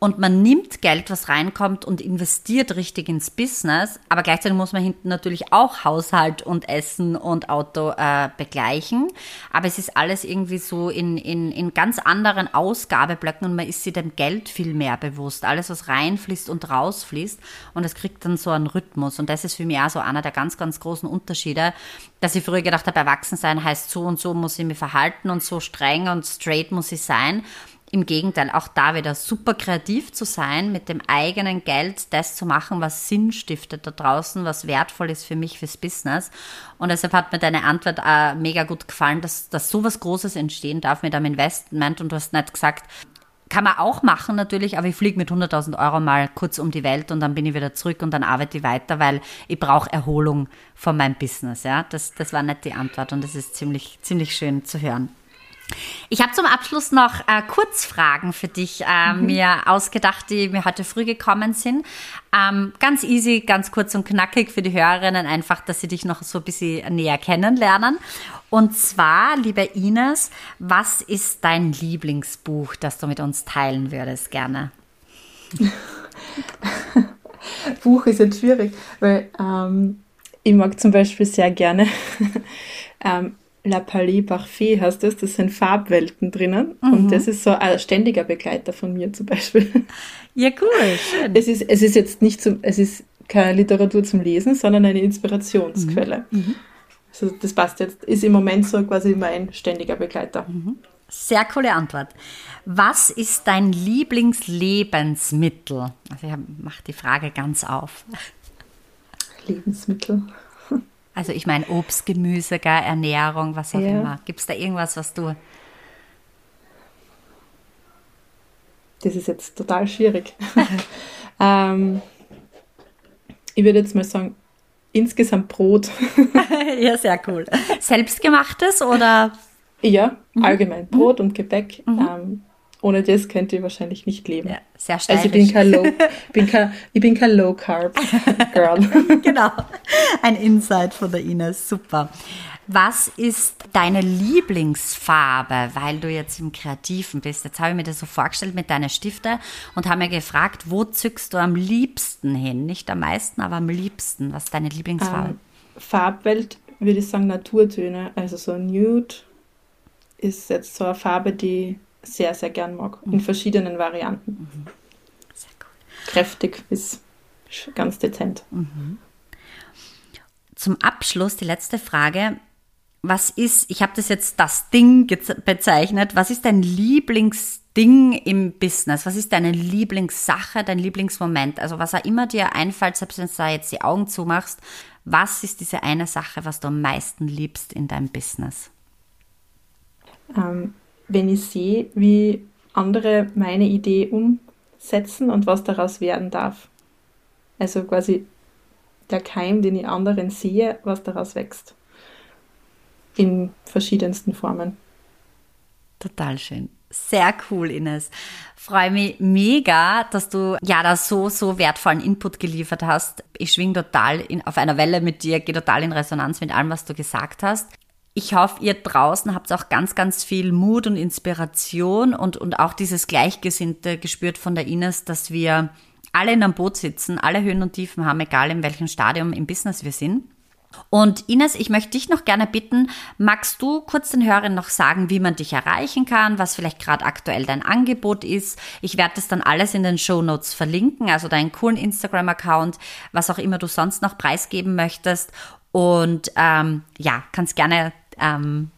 und man nimmt Geld, was reinkommt und investiert richtig ins Business, aber gleichzeitig muss man hinten natürlich auch Haushalt und Essen und Auto äh, begleichen. Aber es ist alles irgendwie so in, in, in ganz anderen Ausgabeblöcken und man ist sich dem Geld viel mehr bewusst. Alles, was reinfließt und rausfließt und es kriegt dann so einen Rhythmus. Und das ist für mich auch so einer der ganz, ganz großen Unterschiede, dass ich früher gedacht habe, erwachsen sein heißt so und so muss ich mich verhalten und so streng und straight muss ich sein. Im Gegenteil, auch da wieder super kreativ zu sein, mit dem eigenen Geld das zu machen, was Sinn stiftet da draußen, was wertvoll ist für mich fürs Business. Und deshalb hat mir deine Antwort äh, mega gut gefallen, dass, dass sowas Großes entstehen darf mit einem Investment. Und du hast nicht gesagt, kann man auch machen natürlich, aber ich fliege mit 100.000 Euro mal kurz um die Welt und dann bin ich wieder zurück und dann arbeite ich weiter, weil ich brauche Erholung von meinem Business. Ja, das, das war nicht die Antwort und das ist ziemlich, ziemlich schön zu hören. Ich habe zum Abschluss noch äh, Kurzfragen für dich äh, mhm. mir ausgedacht, die mir heute früh gekommen sind. Ähm, ganz easy, ganz kurz und knackig für die Hörerinnen, einfach, dass sie dich noch so ein bisschen näher kennenlernen. Und zwar, liebe Ines, was ist dein Lieblingsbuch, das du mit uns teilen würdest, gerne? Buch ist jetzt schwierig, weil ähm, ich mag zum Beispiel sehr gerne ähm, La Palais Parfait heißt das, das sind Farbwelten drinnen mhm. und das ist so ein ständiger Begleiter von mir zum Beispiel. Ja, cool, schön. Es ist, es ist jetzt nicht zum, es ist keine Literatur zum Lesen, sondern eine Inspirationsquelle. Mhm. mhm. Also das passt jetzt, ist im Moment so quasi mein ständiger Begleiter. Mhm. Sehr coole Antwort. Was ist dein Lieblingslebensmittel? Also ich mache die Frage ganz auf. Lebensmittel. Also ich meine Obst, Gemüse, gar Ernährung, was auch ja. immer. Gibt es da irgendwas, was du... Das ist jetzt total schwierig. ähm, ich würde jetzt mal sagen, insgesamt Brot. ja, sehr cool. Selbstgemachtes oder? Ja, mhm. allgemein. Brot mhm. und Gebäck. Mhm. Ähm, ohne das könnt ihr wahrscheinlich nicht leben. Ja, sehr steirisch. Also ich bin kein Low, bin kein, ich bin kein Low Carb Girl. genau. Ein Insight von der Ines. Super. Was ist deine Lieblingsfarbe, weil du jetzt im Kreativen bist? Jetzt habe ich mir das so vorgestellt mit deinen Stifte und habe mir gefragt, wo zückst du am liebsten hin? Nicht am meisten, aber am liebsten. Was ist deine Lieblingsfarbe? Ähm, Farbwelt würde ich sagen Naturtöne. Also so Nude ist jetzt so eine Farbe, die sehr, sehr gern mag. Mhm. In verschiedenen Varianten. Mhm. Sehr cool. Kräftig bis ganz dezent. Mhm. Zum Abschluss die letzte Frage. was ist, ich habe das jetzt das Ding bezeichnet, was ist dein Lieblingsding im Business? Was ist deine Lieblingssache, dein Lieblingsmoment? Also was auch immer dir einfällt, selbst wenn du da jetzt die Augen zumachst, was ist diese eine Sache, was du am meisten liebst in deinem Business? Ähm, wenn ich sehe, wie andere meine Idee umsetzen und was daraus werden darf. Also quasi der Keim, den ich anderen sehe, was daraus wächst in verschiedensten Formen. Total schön. Sehr cool, Ines. Freue mich mega, dass du ja da so, so wertvollen Input geliefert hast. Ich schwing total in, auf einer Welle mit dir, gehe total in Resonanz mit allem, was du gesagt hast. Ich hoffe, ihr draußen habt auch ganz, ganz viel Mut und Inspiration und, und auch dieses Gleichgesinnte gespürt von der Ines, dass wir alle in einem Boot sitzen, alle Höhen und Tiefen haben, egal in welchem Stadium im Business wir sind. Und Ines, ich möchte dich noch gerne bitten, magst du kurz den Hörern noch sagen, wie man dich erreichen kann, was vielleicht gerade aktuell dein Angebot ist? Ich werde das dann alles in den Show Notes verlinken, also deinen coolen Instagram-Account, was auch immer du sonst noch preisgeben möchtest. Und ähm, ja, kannst gerne ähm,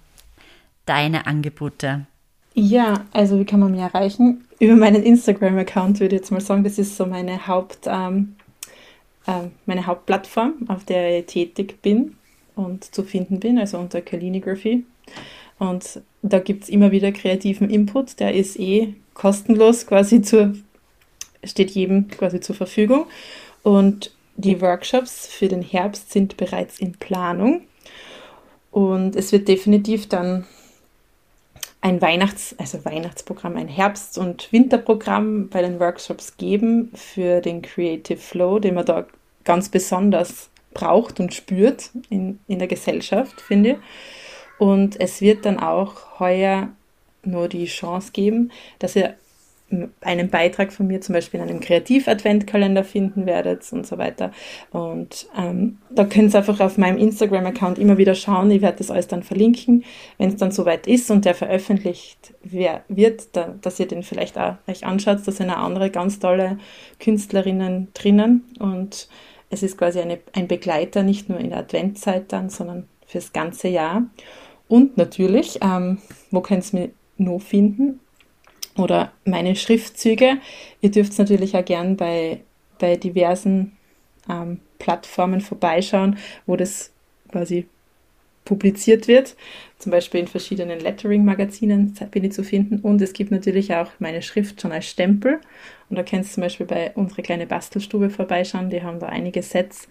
deine Angebote. Ja, also wie kann man mich erreichen? Über meinen Instagram-Account würde ich jetzt mal sagen, das ist so meine Haupt, ähm, äh, meine Hauptplattform, auf der ich tätig bin und zu finden bin, also unter Calligraphy. Und da gibt es immer wieder kreativen Input, der ist eh kostenlos quasi zur, steht jedem quasi zur Verfügung. Und die Workshops für den Herbst sind bereits in Planung. Und es wird definitiv dann ein Weihnachts-, also Weihnachtsprogramm, ein Herbst- und Winterprogramm bei den Workshops geben für den Creative Flow, den man da ganz besonders braucht und spürt in, in der Gesellschaft, finde ich. Und es wird dann auch heuer nur die Chance geben, dass ihr einen Beitrag von mir zum Beispiel in einem Kreativ-Adventkalender finden werdet und so weiter. Und ähm, da könnt ihr einfach auf meinem Instagram-Account immer wieder schauen. Ich werde das alles dann verlinken, wenn es dann soweit ist und der veröffentlicht wird, da, dass ihr den vielleicht auch euch anschaut. Da sind auch andere ganz tolle Künstlerinnen drinnen und es ist quasi eine, ein Begleiter, nicht nur in der Adventzeit dann, sondern fürs ganze Jahr. Und natürlich, ähm, wo könnt ihr mich noch finden? Oder meine Schriftzüge. Ihr dürft natürlich auch gern bei, bei diversen ähm, Plattformen vorbeischauen, wo das quasi publiziert wird. Zum Beispiel in verschiedenen Lettering-Magazinen bin ich zu finden. Und es gibt natürlich auch meine Schrift schon als Stempel. Und da kannst du zum Beispiel bei unserer kleinen Bastelstube vorbeischauen. Die haben da einige Sets.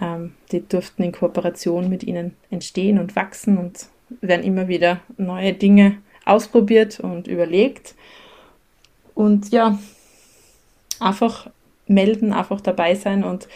Ähm, die durften in Kooperation mit ihnen entstehen und wachsen und werden immer wieder neue Dinge ausprobiert und überlegt. Und ja, einfach melden, einfach dabei sein und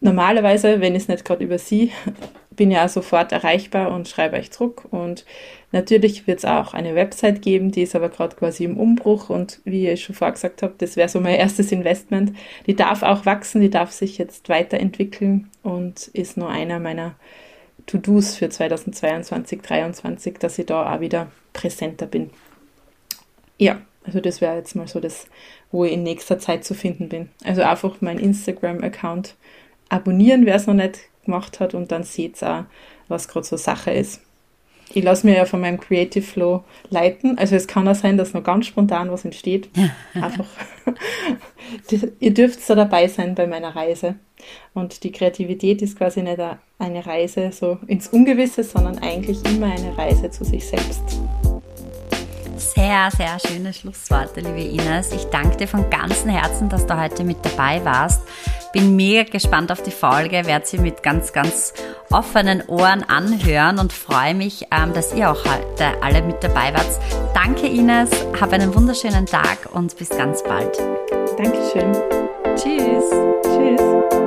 normalerweise, wenn ich es nicht gerade über sie, bin ja sofort erreichbar und schreibe euch zurück. Und natürlich wird es auch eine Website geben, die ist aber gerade quasi im Umbruch. Und wie ich schon vorher gesagt habe, das wäre so mein erstes Investment. Die darf auch wachsen, die darf sich jetzt weiterentwickeln und ist nur einer meiner To-Dos für 2022, 2023, dass ich da auch wieder präsenter bin. Ja, also das wäre jetzt mal so das, wo ich in nächster Zeit zu finden bin. Also einfach mein Instagram-Account abonnieren, wer es noch nicht gemacht hat und dann seht ihr auch, was gerade so Sache ist. Ich lasse mir ja von meinem Creative Flow leiten. Also es kann auch sein, dass noch ganz spontan was entsteht. Einfach. Ihr dürft da dabei sein bei meiner Reise. Und die Kreativität ist quasi nicht eine Reise so ins Ungewisse, sondern eigentlich immer eine Reise zu sich selbst. Sehr, sehr schöne Schlussworte, liebe Ines. Ich danke dir von ganzem Herzen, dass du heute mit dabei warst. Bin mega gespannt auf die Folge, werde sie mit ganz, ganz offenen Ohren anhören und freue mich, ähm, dass ihr auch heute alle mit dabei wart. Danke Ines, hab einen wunderschönen Tag und bis ganz bald. Dankeschön. Tschüss. Tschüss.